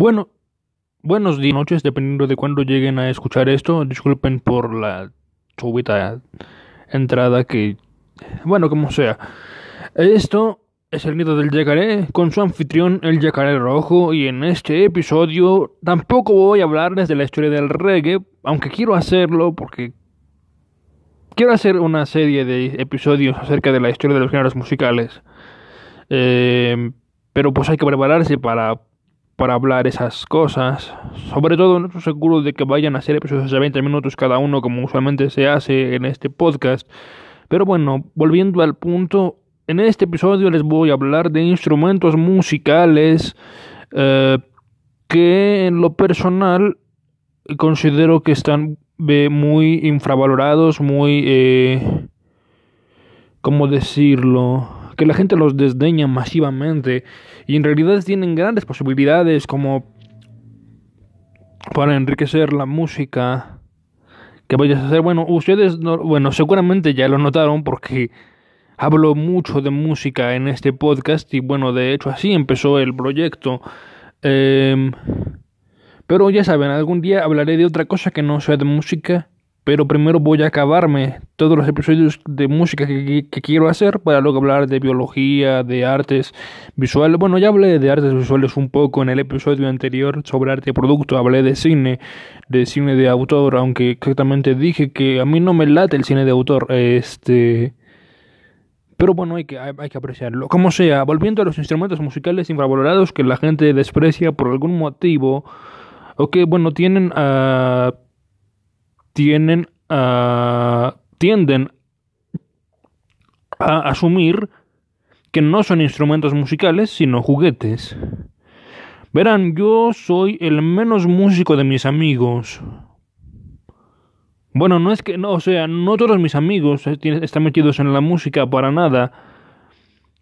Bueno, buenos días, noches, dependiendo de cuándo lleguen a escuchar esto. Disculpen por la súbita entrada que... Bueno, como sea. Esto es el nido del yacaré con su anfitrión el yacaré rojo y en este episodio tampoco voy a hablarles de la historia del reggae, aunque quiero hacerlo porque quiero hacer una serie de episodios acerca de la historia de los géneros musicales. Eh, pero pues hay que prepararse para, para hablar esas cosas. Sobre todo no estoy seguro de que vayan a ser episodios de 20 minutos cada uno como usualmente se hace en este podcast. Pero bueno, volviendo al punto, en este episodio les voy a hablar de instrumentos musicales eh, que en lo personal considero que están muy infravalorados, muy... Eh, ¿Cómo decirlo? Que la gente los desdeña masivamente y en realidad tienen grandes posibilidades como para enriquecer la música que vayas a hacer. Bueno, ustedes, no, bueno, seguramente ya lo notaron porque hablo mucho de música en este podcast y bueno, de hecho así empezó el proyecto. Eh, pero ya saben, algún día hablaré de otra cosa que no sea de música, pero primero voy a acabarme todos los episodios de música que, que quiero hacer para luego hablar de biología, de artes visuales. Bueno, ya hablé de artes visuales un poco en el episodio anterior sobre arte de producto, hablé de cine, de cine de autor, aunque exactamente dije que a mí no me late el cine de autor, este... Pero bueno, hay que, hay, que apreciarlo. Como sea, volviendo a los instrumentos musicales infravalorados que la gente desprecia por algún motivo, o que, bueno, tienen a... tienen a... tienden a asumir que no son instrumentos musicales, sino juguetes. Verán, yo soy el menos músico de mis amigos. Bueno, no es que, no, o sea, no todos mis amigos están metidos en la música para nada,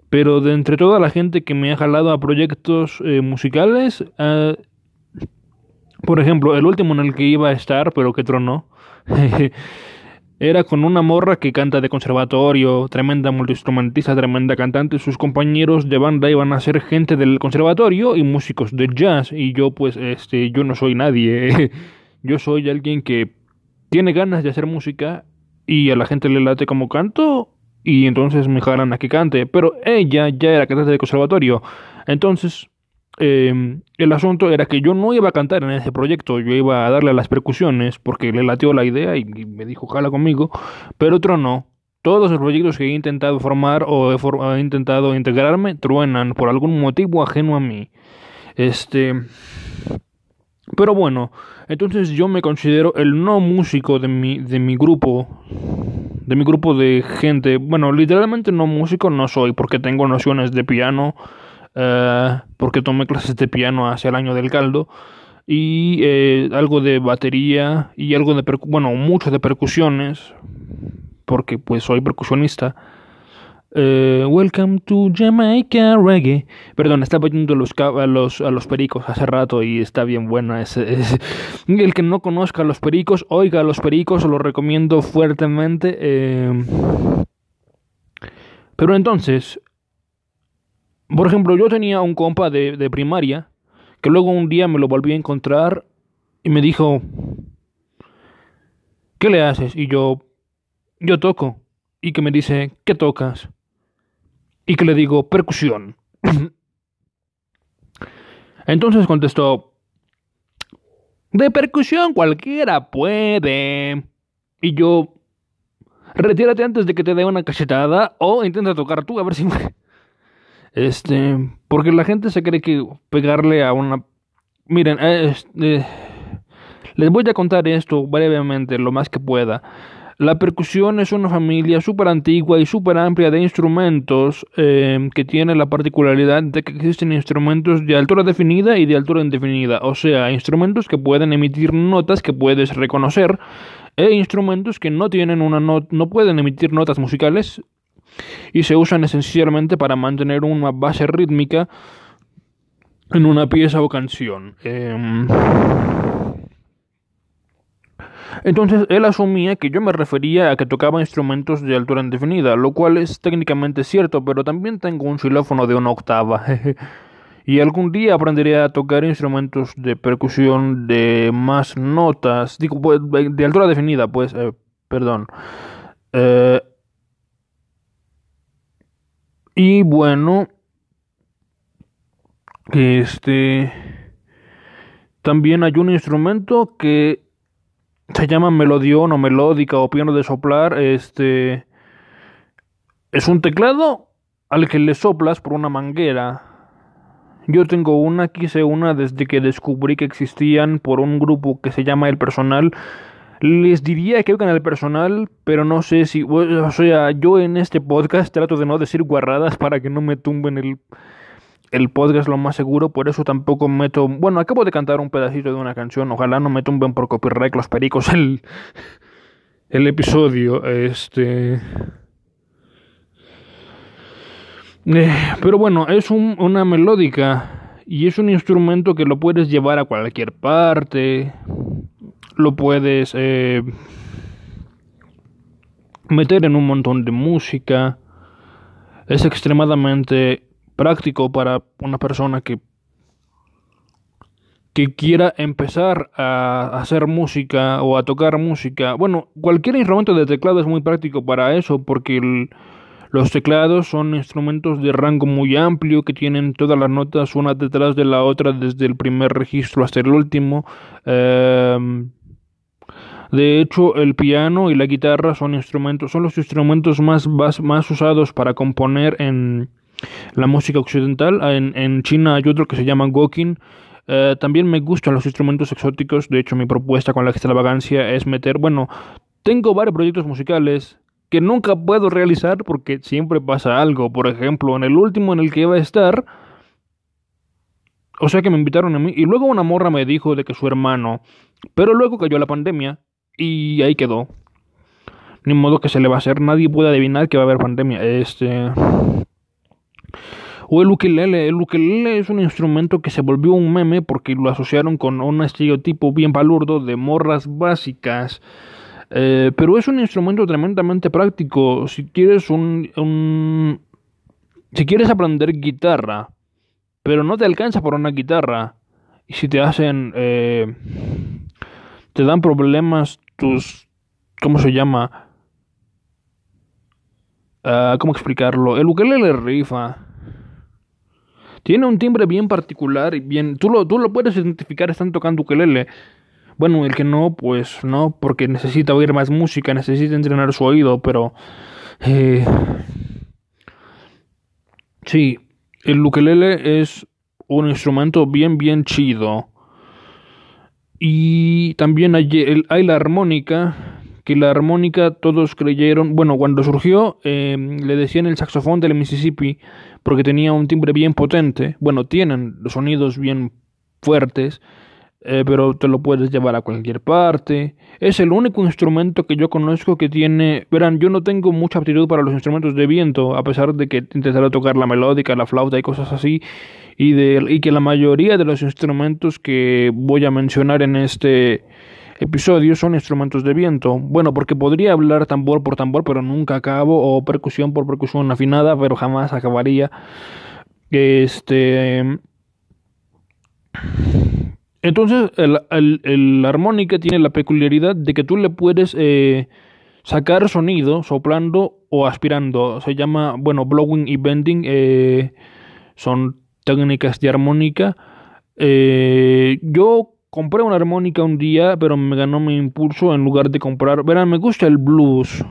pero de entre toda la gente que me ha jalado a proyectos eh, musicales, eh, por ejemplo, el último en el que iba a estar, pero que tronó, era con una morra que canta de conservatorio, tremenda multiinstrumentista, tremenda cantante. Sus compañeros de banda iban a ser gente del conservatorio y músicos de jazz. Y yo, pues, este, yo no soy nadie. yo soy alguien que tiene ganas de hacer música y a la gente le late como canto y entonces me jalan a que cante. Pero ella ya era cantante de conservatorio. Entonces, eh, el asunto era que yo no iba a cantar en ese proyecto, yo iba a darle a las percusiones porque le latió la idea y, me dijo jala conmigo, pero otro no. Todos los proyectos que he intentado formar o he, he intentado integrarme truenan por algún motivo ajeno a mí. Este. Pero bueno, entonces yo me considero el no músico de mi, de mi grupo. De mi grupo de gente. Bueno, literalmente no músico no soy porque tengo nociones de piano Uh, porque tomé clases de piano hacia el año del caldo y eh, algo de batería y algo de bueno mucho de percusiones porque pues soy percusionista. Uh, welcome to Jamaica reggae. Perdón estaba yendo a los, a los a los pericos hace rato y está bien buena ese, el que no conozca a los pericos oiga a los pericos lo recomiendo fuertemente eh, pero entonces por ejemplo, yo tenía un compa de, de, primaria que luego un día me lo volví a encontrar y me dijo, ¿qué le haces? Y yo, yo toco. Y que me dice, ¿qué tocas? Y que le digo, percusión. Entonces contestó, de percusión cualquiera puede. Y yo, retírate antes de que te dé una cachetada o intenta tocar tú a ver si. Este, porque la gente se cree que pegarle a una... Miren, este, les voy a contar esto brevemente, lo más que pueda. La percusión es una familia súper antigua y súper amplia de instrumentos eh, que tiene la particularidad de que existen instrumentos de altura definida y de altura indefinida, o sea, instrumentos que pueden emitir notas que puedes reconocer e instrumentos que no tienen una no, no pueden emitir notas musicales y se usan esencialmente para mantener una base rítmica en una pieza o canción. Eh, entonces él asumía que yo me refería a que tocaba instrumentos de altura indefinida, lo cual es técnicamente cierto, pero también tengo un xilófono de una octava. Y algún día aprenderé a tocar instrumentos de percusión de más notas, digo, pues, de altura definida, pues, eh, perdón. Eh, y bueno, este, también hay un instrumento que se llama melodión o melódica o piano de soplar, este, es un teclado al que le soplas por una manguera. Yo tengo una, quise una desde que descubrí que existían por un grupo que se llama El Personal. Les diría que oigan el personal, pero no sé si. O sea, yo en este podcast trato de no decir guarradas para que no me tumben el, el podcast, lo más seguro. Por eso tampoco meto. Bueno, acabo de cantar un pedacito de una canción. Ojalá no me tumben por copyright los pericos el, el episodio. Este. Eh, pero bueno, es un, una melódica y es un instrumento que lo puedes llevar a cualquier parte, lo puedes eh, meter en un montón de música, es extremadamente práctico para una persona que que quiera empezar a hacer música o a tocar música. Bueno, cualquier instrumento de teclado es muy práctico para eso porque los teclados son instrumentos de rango muy amplio que tienen todas las notas una detrás de la otra desde el primer registro hasta el último. Em, de hecho, el piano y la guitarra son instrumentos, son los instrumentos más, más, usados para componer en la música occidental. En, China hay otro que se llama Gokin. Eh, también me gustan los instrumentos exóticos. De hecho, mi propuesta con la extravagancia es meter, bueno, tengo varios proyectos musicales que nunca puedo realizar porque siempre pasa algo. Por ejemplo, en el último en el que iba a estar, o sea que me invitaron a mí y luego una morra me dijo de que su hermano, pero luego cayó la pandemia y ahí quedó. Ni modo que se le va a hacer, nadie puede adivinar que va a haber pandemia. Este o el ukelele, el ukelele es un instrumento que se volvió un meme porque lo asociaron con un estereotipo bien palurdo de morras básicas eh, pero es un instrumento tremendamente práctico. Si quieres un, si quieres aprender guitarra, pero no te alcanza por una guitarra, y si te hacen, eh, te dan problemas tus, ¿cómo se llama? Uh, ¿Cómo explicarlo? El ukelele rifa. Tiene un timbre bien particular y bien. Tú lo, tú lo puedes identificar están tocando ukelele. Bueno, el que no, pues no, porque necesita oír más música, necesita entrenar su oído, pero... Eh, sí, el ukelele es un instrumento bien, bien chido. Y también hay, hay la armónica, que la armónica todos creyeron, bueno, cuando surgió em, le decían el saxofón del Mississippi porque tenía un timbre bien potente, bueno, tienen sonidos bien fuertes eh, pero te lo puedes llevar a cualquier parte. Es el único instrumento que yo conozco que tiene... Verán, yo no tengo mucha aptitud para los instrumentos de viento, a pesar de que intentaré tocar la melódica, la flauta y cosas así, y, de, y que la mayoría de los instrumentos que voy a mencionar en este episodio son instrumentos de viento. Bueno, porque podría hablar tambor por tambor, pero nunca acabo, o percusión por percusión afinada, pero jamás acabaría. Este... Entonces, el, la armónica tiene la peculiaridad de que tú le puedes eh, sacar sonido soplando o aspirando. Se llama, bueno, blowing y bending. Eh, son técnicas de armónica. Eh, yo compré una armónica un día, pero me ganó mi impulso en lugar de comprar. Verán, me gusta el blues.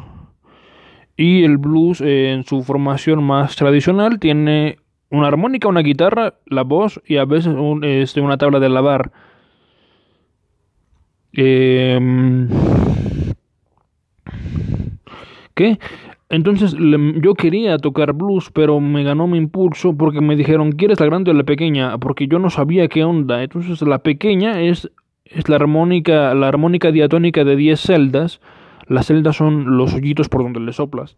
Y el blues en su formación más tradicional tiene una armónica, una guitarra, la voz y a veces este, una tabla de lavar. Em, ¿Qué? Entonces yo quería tocar blues, pero me ganó mi impulso porque me dijeron, ¿quieres la grande o la pequeña? Porque yo no sabía qué onda. Entonces la pequeña es, es la armónica, la armónica diatónica de 10 celdas. Las celdas son los hoyitos por donde le soplas.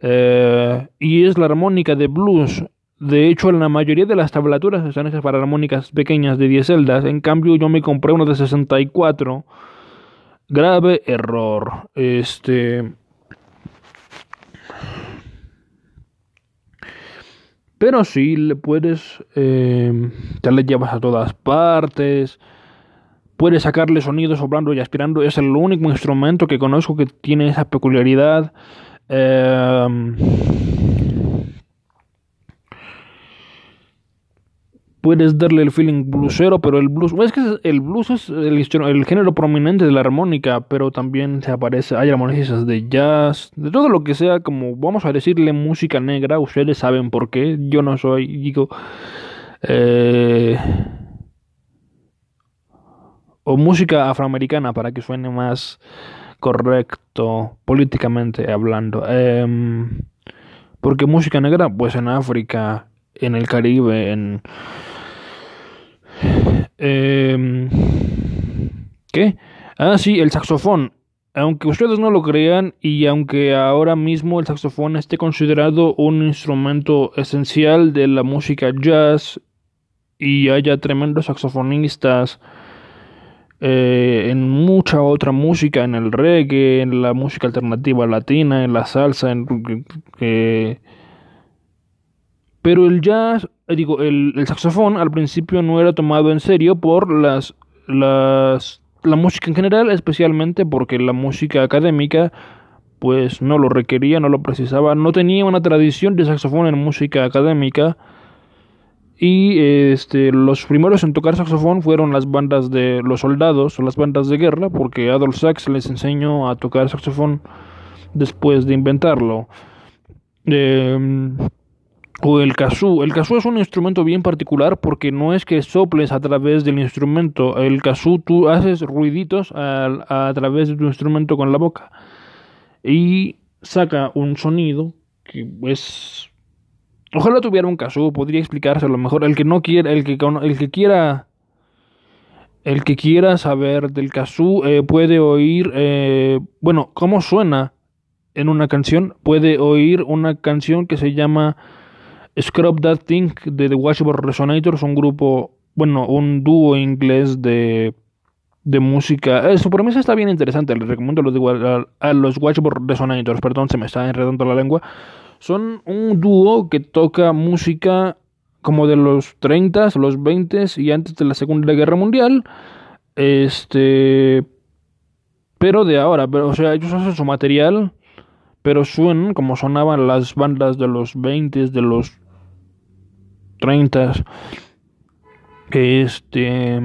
Eh, y es la armónica de blues. De hecho, la mayoría de las tablaturas están hechas para armónicas pequeñas de 10 celdas. En cambio, yo me compré uno de 64. Grave error. Este. Pero sí, le puedes, eh, te le llevas a todas partes, puedes sacarle sonidos soplando y aspirando. Es el único instrumento que conozco que tiene esa peculiaridad. Eh, puedes darle el feeling bluesero, pero el blues, es que el blues es el, género prominente de la armónica, pero también se aparece, hay armonistas de jazz, de todo lo que sea, como vamos a decirle música negra, ustedes saben por qué, yo no soy, digo, eh, o música afroamericana para que suene más correcto políticamente hablando, em, porque música negra, pues en África, en el Caribe, en eh, ¿Qué? Ah, sí, el saxofón. Aunque ustedes no lo crean y aunque ahora mismo el saxofón esté considerado un instrumento esencial de la música jazz y haya tremendos saxofonistas eh, en mucha otra música, en el reggae, en la música alternativa latina, en la salsa, en, pero el jazz, eh, digo, el, saxofón al principio no era tomado en serio por las, las, la música en general, especialmente porque la música académica pues no lo requería, no lo precisaba, no tenía una tradición de saxofón en música académica. Y este, los primeros en tocar saxofón fueron las bandas de los soldados o las bandas de guerra, porque Adolf Sax les enseñó a tocar saxofón después de inventarlo. Eh, o el kazoo. El kazoo es un instrumento bien particular porque no es que soples a través del instrumento. El kazoo tú haces ruiditos a, a través de tu instrumento con la boca y saca un sonido que es ojalá tuviera un kazoo podría explicarse a lo mejor el que no quiera el que el que quiera el que quiera saber del kazoo eh, puede oír eh, bueno cómo suena en una canción puede oír una canción que se llama Scrub That Thing de The Washboard Resonators, un grupo, bueno, un dúo inglés de, de música. Eh, su promesa está bien interesante, les recomiendo a los, Washboard Resonators, perdón, se me está enredando la lengua. Son un dúo que toca música como de los 30, los 20 y antes de la Segunda Guerra Mundial. Este. Pero de ahora, pero, o sea, ellos hacen su material, pero suenan como sonaban las bandas de los 20, de los 30 que este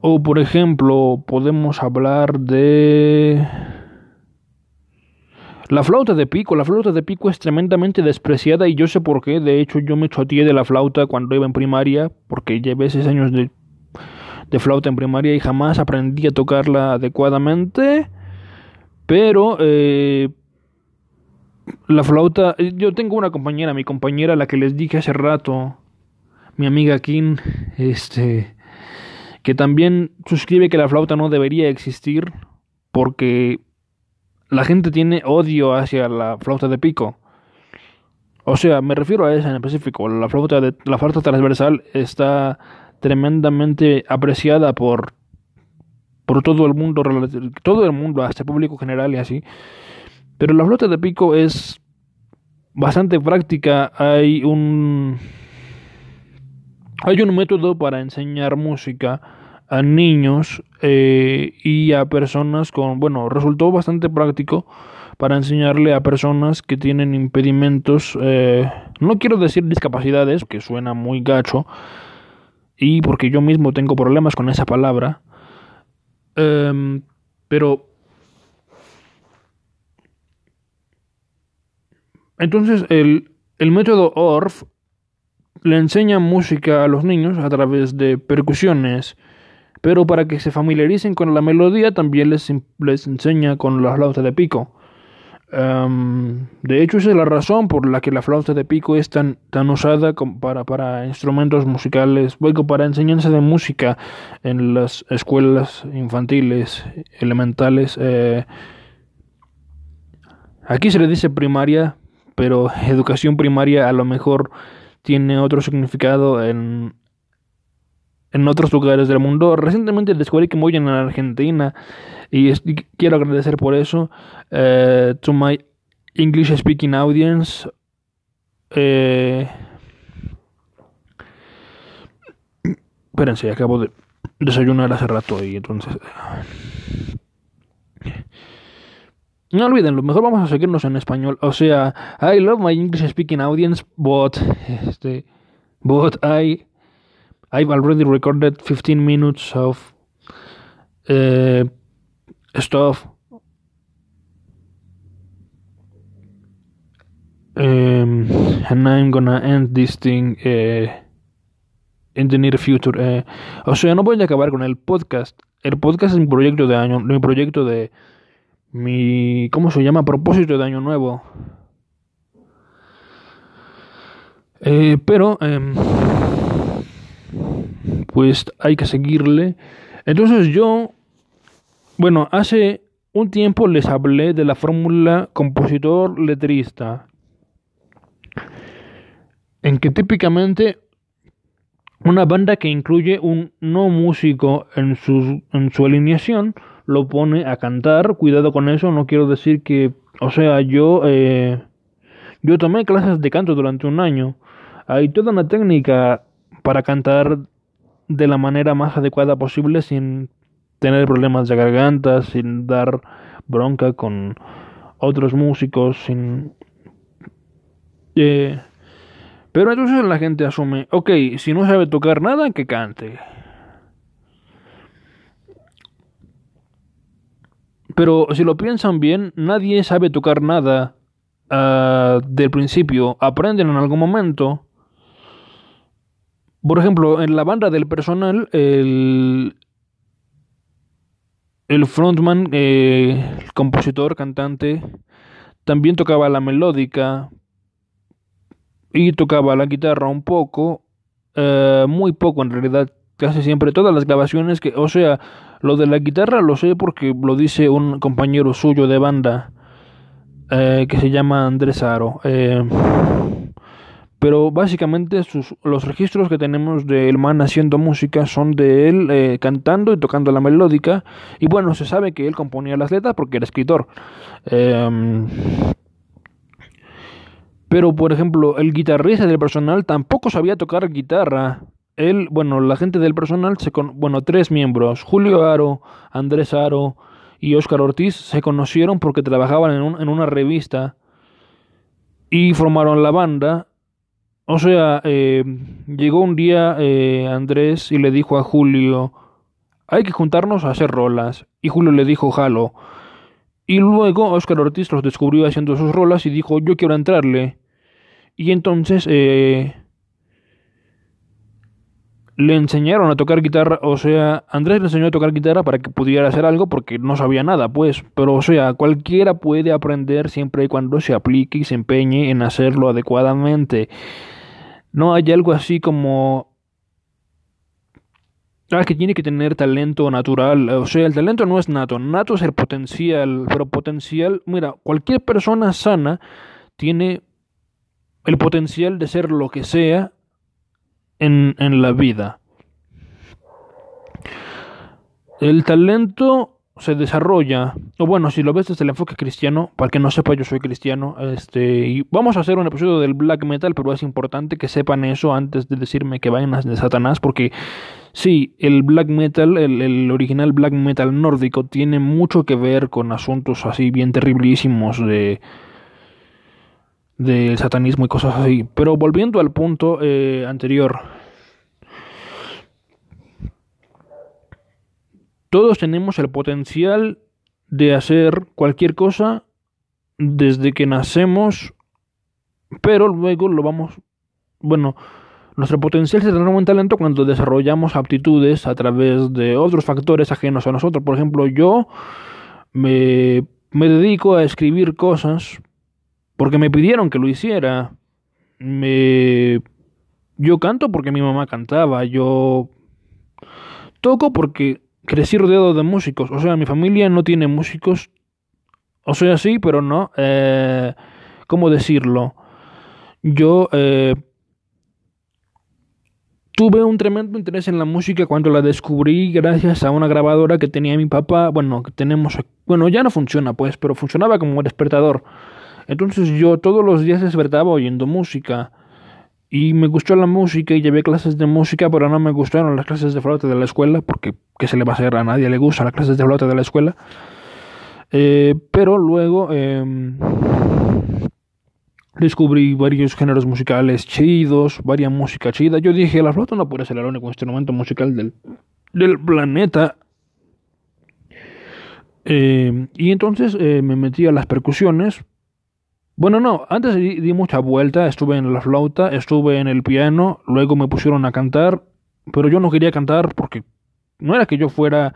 o por ejemplo podemos hablar de la flauta de pico, la flauta de pico es tremendamente despreciada y yo sé por qué. De hecho, yo me choteé de la flauta cuando iba en primaria, porque llevé seis años de, de flauta en primaria y jamás aprendí a tocarla adecuadamente. Pero eh, la flauta, eh, yo tengo una compañera, mi compañera, la que les dije hace rato, mi amiga Kim, este, que también suscribe que la flauta no debería existir porque la gente tiene odio hacia la flauta de pico. O sea, me refiero a esa en específico. La flauta, de, la flauta transversal está tremendamente apreciada por, por todo el mundo, todo el mundo, hasta el público general y así. Pero la flauta de pico es bastante práctica. Hay un hay un método para enseñar música a niños eh, y a personas con bueno resultó bastante práctico para enseñarle a personas que tienen impedimentos eh, no quiero decir discapacidades que suena muy gacho y porque yo mismo tengo problemas con esa palabra em, pero Entonces el, método ORF le enseña música a los niños a través de percusiones, pero para que se familiaricen con la melodía también les, les enseña con la flauta de pico. De hecho, esa es la razón por la que la flauta de pico es tan, tan usada para, para instrumentos musicales, bueno, para enseñanza de música en las escuelas infantiles, elementales. Eh, aquí se le dice primaria, pero educación primaria a lo mejor tiene otro significado en, en otros lugares del mundo. Recientemente descubrí que muy en Argentina y, quiero agradecer por eso. Uh, to my English speaking audience, Eh, espérense, acabo de desayunar hace rato y entonces... No olviden, lo mejor vamos a seguirnos en español. O sea, I love my English speaking audience, but este, but I I've already recorded 15 minutes of uh, stuff. Um, and I'm gonna end this thing uh, in the near future. Uh, o sea, no voy a acabar con el podcast. El podcast es mi proyecto de año, mi proyecto de mi ¿cómo se llama? propósito de año nuevo. Eh, pero eh, pues hay que seguirle. Entonces yo, bueno, hace un tiempo les hablé de la fórmula compositor-letrista, en que típicamente una banda que incluye un no músico en su, en su alineación lo pone a cantar. Cuidado con eso, no quiero decir que, o sea, yo, eh, yo tomé clases de canto durante un año. Hay toda una técnica para cantar de la manera más adecuada posible sin tener problemas de garganta, sin dar bronca con otros músicos, sin... Eh, pero entonces la gente asume, ok, si no sabe tocar nada, que cante. Pero si lo piensan bien, nadie sabe tocar nada uh, del principio. Aprenden en algún momento por ejemplo, en la banda del personal, el, el frontman, eh, el compositor, cantante, también tocaba la melódica y tocaba la guitarra un poco, eh, muy poco en realidad, casi siempre todas las grabaciones que, o sea, lo de la guitarra lo sé porque lo dice un compañero suyo de banda eh, que se llama Andrés Aro. Pero básicamente sus, los registros que tenemos de el man haciendo música son de él eh, cantando y tocando la melódica. Y bueno, se sabe que él componía las letras porque era escritor. Em, pero por ejemplo, el guitarrista del personal tampoco sabía tocar guitarra. Él, bueno, la gente del personal, se con, bueno, tres miembros, Julio Aro, Andrés Aro y Óscar Ortiz, se conocieron porque trabajaban en, en una revista y formaron la banda o sea, eh, llegó un día eh, Andrés y le dijo a Julio, hay que juntarnos a hacer rolas. Y Julio le dijo, jalo. Y luego Oscar Ortiz los descubrió haciendo sus rolas y dijo, yo quiero entrarle. Y entonces eh, le enseñaron a tocar guitarra, o sea, Andrés le enseñó a tocar guitarra para que pudiera hacer algo porque no sabía nada, pues, pero o sea, cualquiera puede aprender siempre y cuando se aplique y se empeñe en hacerlo adecuadamente. No hay algo así como Ah, que tiene que tener talento natural. O sea, el talento no es nato. Nato es el potencial. Pero potencial, mira, cualquier persona sana tiene el potencial de ser lo que sea en, la vida. El talento se desarrolla, o bueno, si lo ves desde el enfoque cristiano, para que no sepa yo soy cristiano, este, y vamos a hacer un episodio del black metal, pero es importante que sepan eso antes de decirme que vayan de Satanás, porque sí, el black metal, el, el original black metal nórdico, tiene mucho que ver con asuntos así bien terriblísimos de del satanismo y cosas así. Pero volviendo al punto eh, anterior, Todos tenemos el potencial de hacer cualquier cosa desde que nacemos, pero luego lo vamos, bueno, nuestro potencial se transforma en talento cuando desarrollamos aptitudes a través de otros factores ajenos a nosotros. Por ejemplo, yo me, me dedico a escribir cosas porque me pidieron que lo hiciera. Me, yo canto porque mi mamá cantaba. Yo toco porque crecí rodeado de músicos. O sea, mi familia no tiene músicos. O sea, sí, pero no. Eh, ¿Cómo decirlo? Yo eh, tuve un tremendo interés en la música cuando la descubrí gracias a una grabadora que tenía mi papá. Bueno, que tenemos. Bueno, ya no funciona, pues, pero funcionaba como despertador. Entonces yo todos los días despertaba oyendo música. Y me gustó la música y llevé clases de música, pero no me gustaron las clases de flauta de la escuela, porque ¿qué se le va a hacer? A nadie le gusta las clases de flauta de la escuela. Eh, pero luego em, descubrí varios géneros musicales chidos, varias música chida. Yo dije, la flauta no puede ser el único instrumento musical del, del planeta. Em, y entonces eh, me metí a las percusiones, bueno, no, antes di, mucha vuelta, estuve en la flauta, estuve en el piano, luego me pusieron a cantar, pero yo no quería cantar porque no era que yo fuera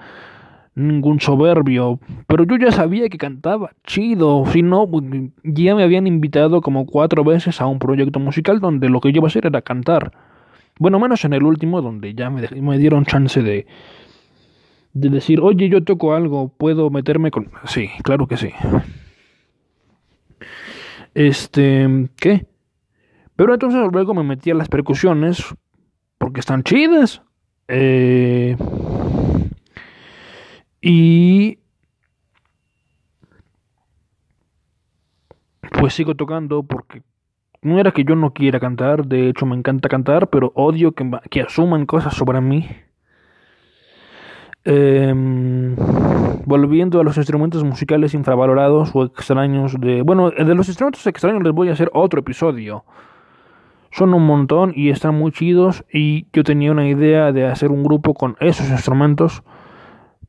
ningún soberbio, pero yo ya sabía que cantaba chido, si no, pues, ya me habían invitado como cuatro veces a un proyecto musical donde lo que yo iba a hacer era cantar. Bueno, menos en el último, donde ya me, me dieron chance de, de decir, oye, yo toco algo, puedo meterme con... Sí, claro que sí. Este, ¿qué? Pero entonces luego me metí a las percusiones porque están chidas. Eh, y pues sigo tocando porque no era que yo no quiera cantar, de hecho me encanta cantar, pero odio que, que asuman cosas sobre mí. Eh, volviendo a los instrumentos musicales infravalorados o extraños de... Bueno, de los instrumentos extraños les voy a hacer otro episodio. Son un montón y están muy chidos y yo tenía una idea de hacer un grupo con esos instrumentos,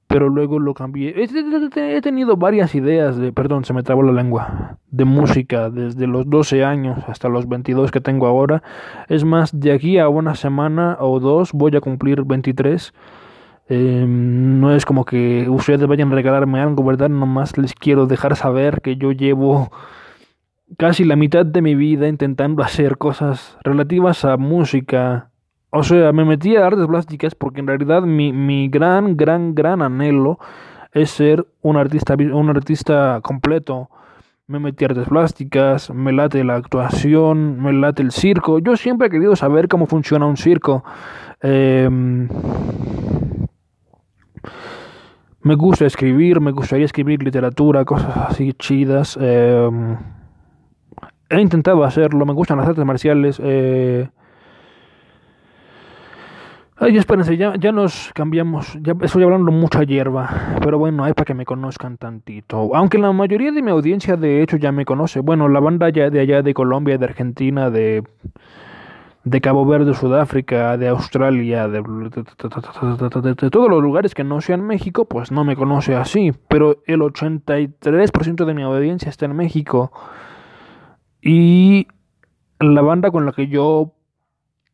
pero luego lo cambié. He tenido varias ideas de, perdón, se me trabó la lengua, de música desde los 12 años hasta los 22 que tengo ahora. Es más, de aquí a una semana o dos voy a cumplir 23 Em, no es como que ustedes vayan a regalarme algo, ¿verdad? Nomás les quiero dejar saber que yo llevo casi la mitad de mi vida intentando hacer cosas relativas a música. O sea, me metí a artes plásticas porque en realidad mi, mi gran, gran, gran anhelo es ser un artista, un artista completo. Me metí a artes plásticas, me late la actuación, me late el circo. Yo siempre he querido saber cómo funciona un circo. Eh, me gusta escribir, me gustaría escribir literatura, cosas así chidas. Em, he intentado hacerlo, me gustan las artes marciales. Eh... Ay, espérense, ya, ya nos cambiamos, ya estoy hablando mucha hierba, pero bueno, hay para que me conozcan tantito. Aunque la mayoría de mi audiencia de hecho ya me conoce. Bueno, la banda ya de allá de Colombia, de Argentina, de de Cabo Verde, Sudáfrica, de Australia, de, todos los lugares que no sean México, pues no me conoce así. Pero el 83% de mi audiencia está en México. Y la banda con la que yo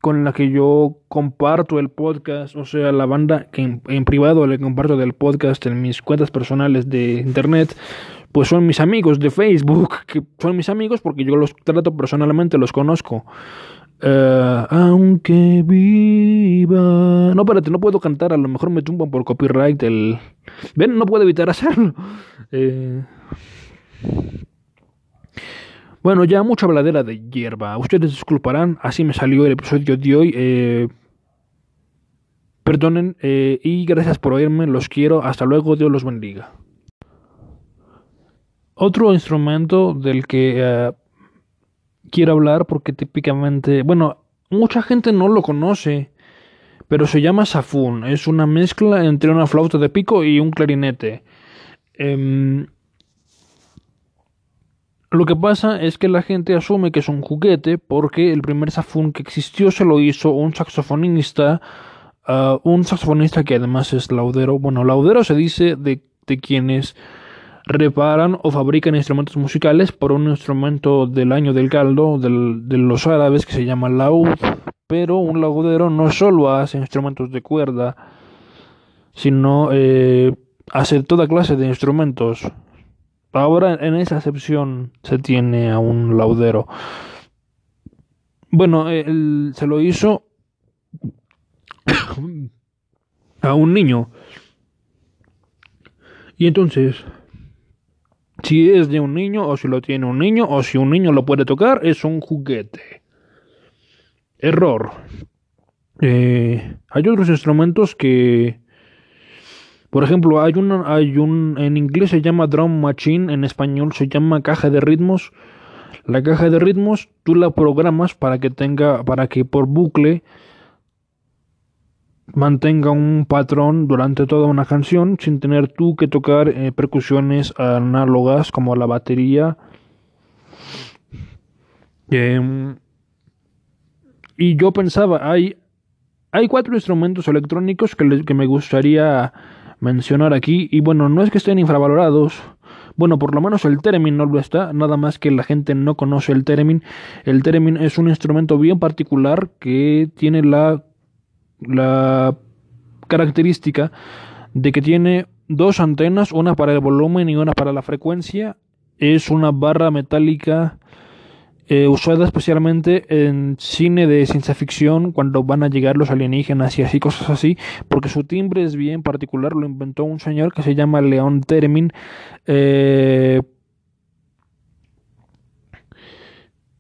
con la que yo comparto el podcast, o sea, la banda que en, en, privado le comparto del podcast en mis cuentas personales de internet, pues son mis amigos de Facebook, que son mis amigos porque yo los trato personalmente, los conozco. Uh, aunque viva. No, espérate, no puedo cantar. A lo mejor me tumban por copyright. El. Ven, no puedo evitar hacerlo. Eh... Bueno, ya mucha habladera de hierba. Ustedes disculparán, así me salió el episodio de hoy. Eh... Perdonen eh, y gracias por oírme. Los quiero. Hasta luego. Dios los bendiga. Otro instrumento del que eh, quiero hablar porque típicamente, bueno, mucha gente no lo conoce, pero se llama safún. Es una mezcla entre una flauta de pico y un clarinete. Em, lo que pasa es que la gente asume que es un juguete porque el primer safún que existió se lo hizo un saxofonista, ah, un saxofonista que además es laudero. Bueno, laudero se dice de, de quienes reparan o fabrican instrumentos musicales por un instrumento del año del caldo del, de los árabes que se llama laúd, pero un laudero no solo hace instrumentos de cuerda, sino eh, hace toda clase de instrumentos. Ahora en esa excepción se tiene a un laudero. Bueno, él se lo hizo a un niño. Y entonces si es de un niño o si lo tiene un niño o si un niño lo puede tocar, es un juguete. Error. Eh, hay otros instrumentos que Por ejemplo, hay un, hay un, en inglés se llama drum machine, en español se llama caja de ritmos. La caja de ritmos tú la programas para que tenga, para que por bucle mantenga un patrón durante toda una canción sin tener tú que tocar eh, percusiones análogas como la batería. Em, y yo pensaba, hay, hay cuatro instrumentos electrónicos que, me gustaría mencionar aquí. Y bueno, no es que estén infravalorados. Bueno, por lo menos el theremin no lo está, nada más que la gente no conoce el theremin. El theremin es un instrumento bien particular que tiene la, la característica de que tiene dos antenas, una para el volumen y una para la frecuencia. Es una barra metálica eh, usada especialmente en cine de ciencia ficción cuando van a llegar los alienígenas y así cosas así, porque su timbre es bien particular, lo inventó un señor que se llama León Termin. Eh,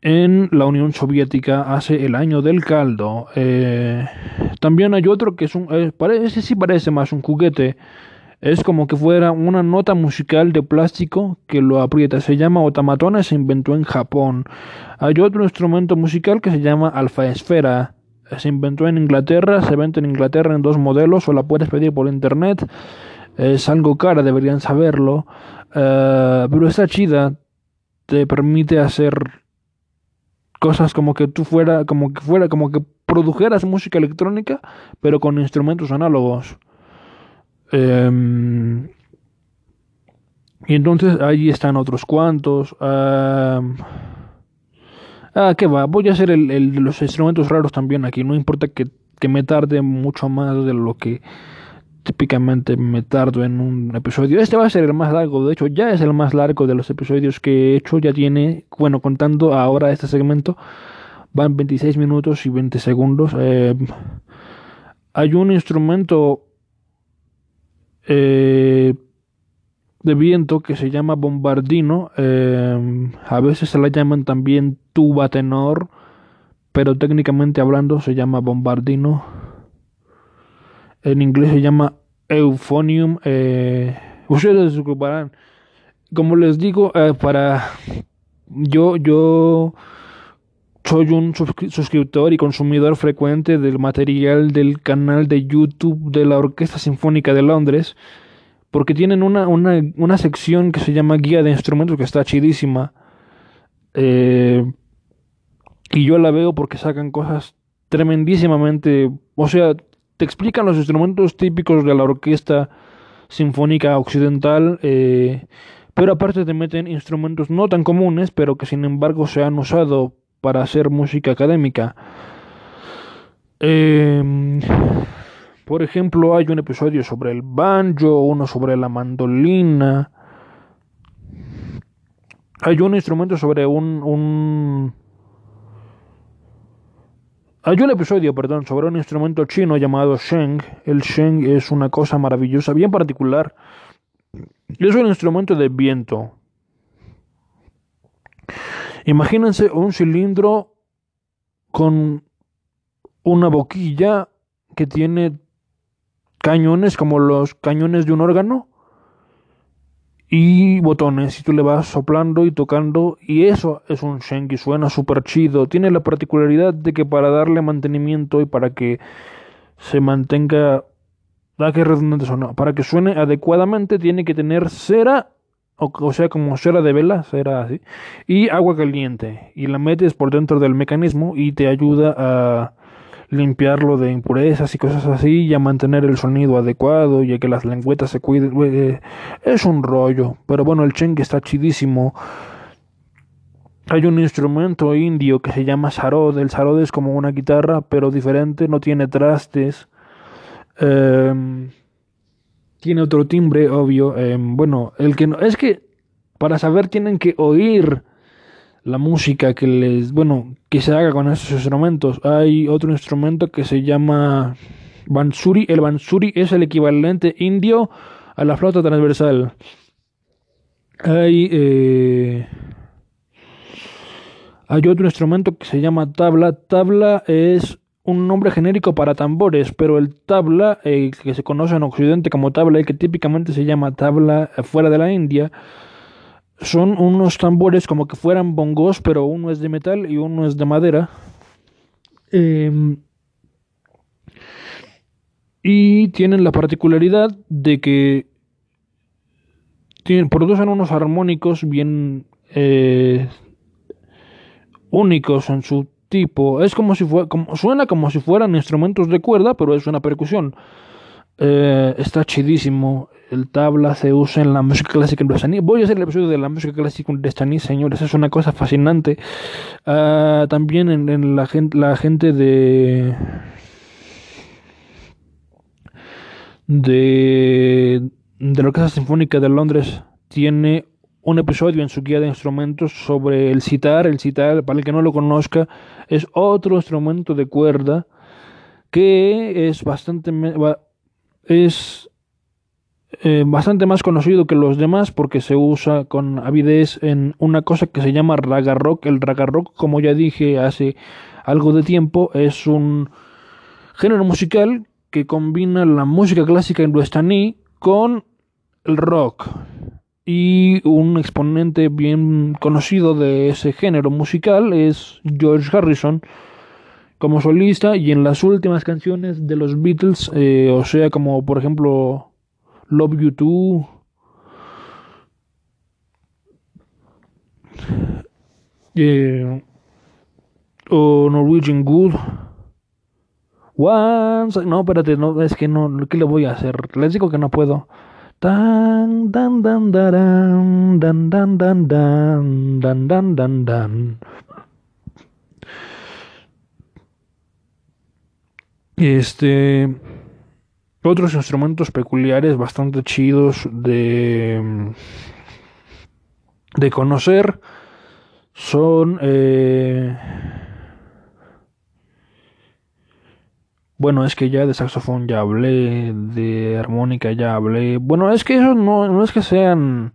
en la Unión Soviética hace el año del caldo. Eh, también hay otro que es un... parece, sí parece más un juguete es como que fuera una nota musical de plástico que lo aprieta. Se llama otamatona, se inventó en Japón. Hay otro instrumento musical que se llama alfa esfera. Se inventó en Inglaterra, se vende en Inglaterra en dos modelos o la puedes pedir por internet. Es algo cara, deberían saberlo. Eh, pero está chida. Te permite hacer cosas como que tú fuera, como que fuera, como que produjeras música electrónica, pero con instrumentos análogos. Em, y entonces ahí están otros cuantos. ah, ¿qué va? Voy a hacer el, los instrumentos raros también aquí. No importa que, que me tarde mucho más de lo que típicamente me tardo en un episodio. Este va a ser el más largo, de hecho ya es el más largo de los episodios que he hecho. Ya tiene, bueno, contando ahora este segmento, van 26 minutos y 20 segundos. Eh, hay un instrumento eh, de viento que se llama bombardino. Eh, a veces se la llaman también tuba tenor, pero técnicamente hablando se llama bombardino. En inglés se llama euphonium. Ustedes disculparán. Como les digo, para yo yo soy un suscriptor y consumidor frecuente del material del canal de YouTube de la Orquesta Sinfónica de Londres, porque tienen una, una, una sección que se llama Guía de Instrumentos que está chidísima. Eh, y yo la veo porque sacan cosas tremendísimamente... O sea, te explican los instrumentos típicos de la Orquesta Sinfónica Occidental. Eh, pero aparte te meten instrumentos no tan comunes, pero que sin embargo se han usado para hacer música académica. Eh, por ejemplo, hay un episodio sobre el banjo, uno sobre la mandolina. Hay un instrumento sobre un, un... Hay un episodio, perdón, sobre un instrumento chino llamado sheng. El sheng es una cosa maravillosa, bien particular. Es un instrumento de viento. Imagínense un cilindro con una boquilla que tiene cañones como los cañones de un órgano y botones y tú le vas soplando y tocando y eso es un Shenki, suena súper chido. Tiene la particularidad de que para darle mantenimiento y para que se mantenga, da que redundante para que suene adecuadamente tiene que tener cera o, sea, como cera de vela, cera así, y agua caliente, y la metes por dentro del mecanismo y te ayuda a limpiarlo de impurezas y cosas así, y a mantener el sonido adecuado, y a que las lengüetas se cuiden. Eh, es un rollo, pero bueno, el chengue está chidísimo. Hay un instrumento indio que se llama sarod. El sarod es como una guitarra, pero diferente, no tiene trastes. Eh, tiene otro timbre, obvio. Eh, bueno, el que no, es que para saber tienen que oír la música que les, bueno, que se haga con esos instrumentos. Hay otro instrumento que se llama bansuri. El bansuri es el equivalente indio a la flauta transversal. Hay eh, hay otro instrumento que se llama tabla. Tabla es un nombre genérico para tambores, pero el tabla, eh, que se conoce en Occidente como tabla y que típicamente se llama tabla eh, fuera de la India, son unos tambores como que fueran bongos, pero uno es de metal y uno es de madera. Em, y tienen la particularidad de que tienen, producen unos armónicos bien eh, únicos en su tipo. Es como si fuera, como, suena como si fueran instrumentos de cuerda, pero es una percusión. Eh, está chidísimo. El tabla se usa en la música clásica hindustani. Voy a hacer el episodio de la música clásica hindustani, señores. Es una cosa fascinante. Uh, también en, en, la, gente, la gente de. de. de la Orquesta Sinfónica de Londres tiene un episodio en su guía de instrumentos sobre el citar. El citar, para el que no lo conozca, es otro instrumento de cuerda que es bastante es eh, bastante más conocido que los demás porque se usa con avidez en una cosa que se llama raga rock. El raga rock, como ya dije hace algo de tiempo, es un género musical que combina la música clásica hindustaní con el rock y un exponente bien conocido de ese género musical es George Harrison como solista y en las últimas canciones de los Beatles, eh, o sea, como por ejemplo Love You Too, eh, o Norwegian Good. Once, no, espérate, no, es que no, ¿qué le voy a hacer? Les digo que no puedo. Dan, dan, dan, dan, dan, dan, dan, dan, dan, dan, dan, dan. Este. Otros instrumentos peculiares bastante chidos de. de conocer son. Eh, Bueno, es que ya de saxofón ya hablé, de armónica ya hablé. Bueno, es que eso no, no es que sean.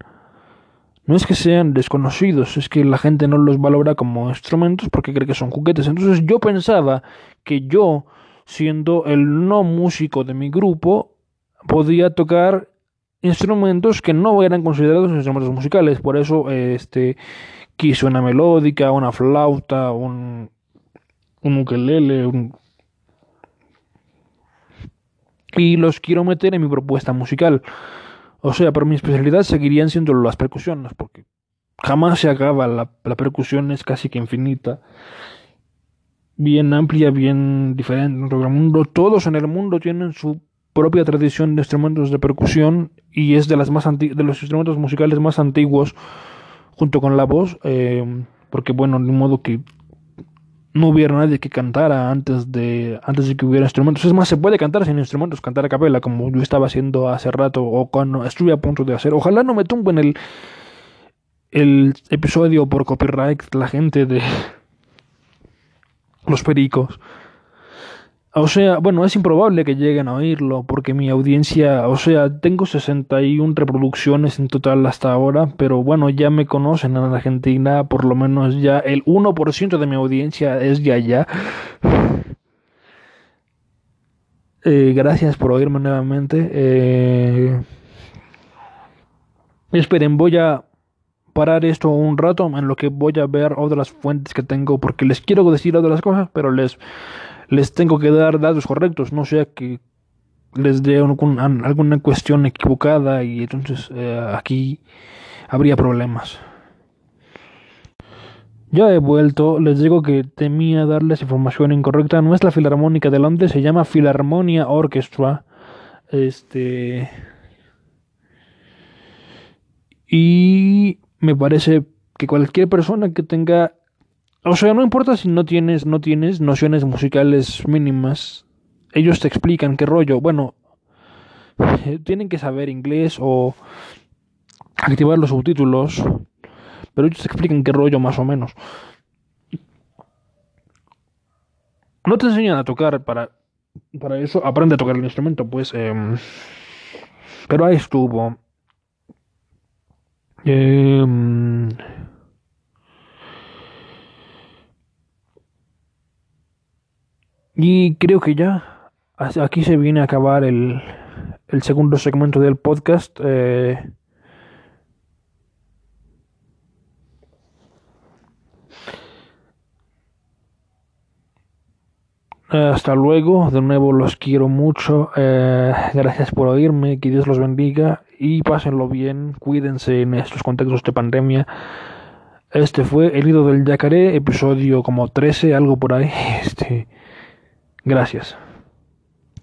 No es que sean desconocidos, es que la gente no los valora como instrumentos porque cree que son juguetes. Entonces yo pensaba que yo, siendo el no músico de mi grupo, podía tocar instrumentos que no eran considerados instrumentos musicales. Por eso este quise una melódica, una flauta, un, un ukelele, un y los quiero meter en mi propuesta musical. O sea, por mi especialidad seguirían siendo las percusiones, porque jamás se acaba, la, la percusión es casi que infinita, bien amplia, bien diferente en todo el mundo. Todos en el mundo tienen su propia tradición de instrumentos de percusión y es de, las más de los instrumentos musicales más antiguos junto con la voz, eh, porque bueno, de modo que no hubiera nadie que cantara antes de antes de que hubiera instrumentos. Es más, se puede cantar sin instrumentos, cantar a capela, como yo estaba haciendo hace rato, o cuando estuve a punto de hacer. Ojalá no me tumben el, el episodio por copyright la gente de los pericos. O sea, bueno, es improbable que lleguen a oírlo porque mi audiencia, o sea, tengo 61 reproducciones en total hasta ahora, pero bueno, ya me conocen en Argentina, por lo menos ya el 1% de mi audiencia es de allá. Eh, gracias por oírme nuevamente. Eh, esperen, voy a parar esto un rato en lo que voy a ver otras fuentes que tengo porque les quiero decir otras cosas, pero les les tengo que dar datos correctos, no sea que les dé alguna cuestión equivocada y entonces eh, aquí habría problemas. Ya he vuelto, les digo que temía darles información incorrecta. No es la Filarmónica de Londres, se llama Filarmonia Orchestra. Este. Y me parece que cualquier persona que tenga o sea, no importa si no tienes, no tienes nociones musicales mínimas. Ellos te explican qué rollo. Bueno, tienen que saber inglés o activar los subtítulos. Pero ellos te explican qué rollo más o menos. No te enseñan a tocar para, para eso. Aprende a tocar el instrumento, pues. Eh, pero ahí estuvo. Eh, Y creo que ya aquí se viene a acabar el, el segundo segmento del podcast. Eh, hasta luego, de nuevo los quiero mucho, eh, gracias por oírme, que Dios los bendiga y pásenlo bien, cuídense en estos contextos de pandemia. Este fue El Nido del Yacaré, episodio como 13, algo por ahí. Este, gracias.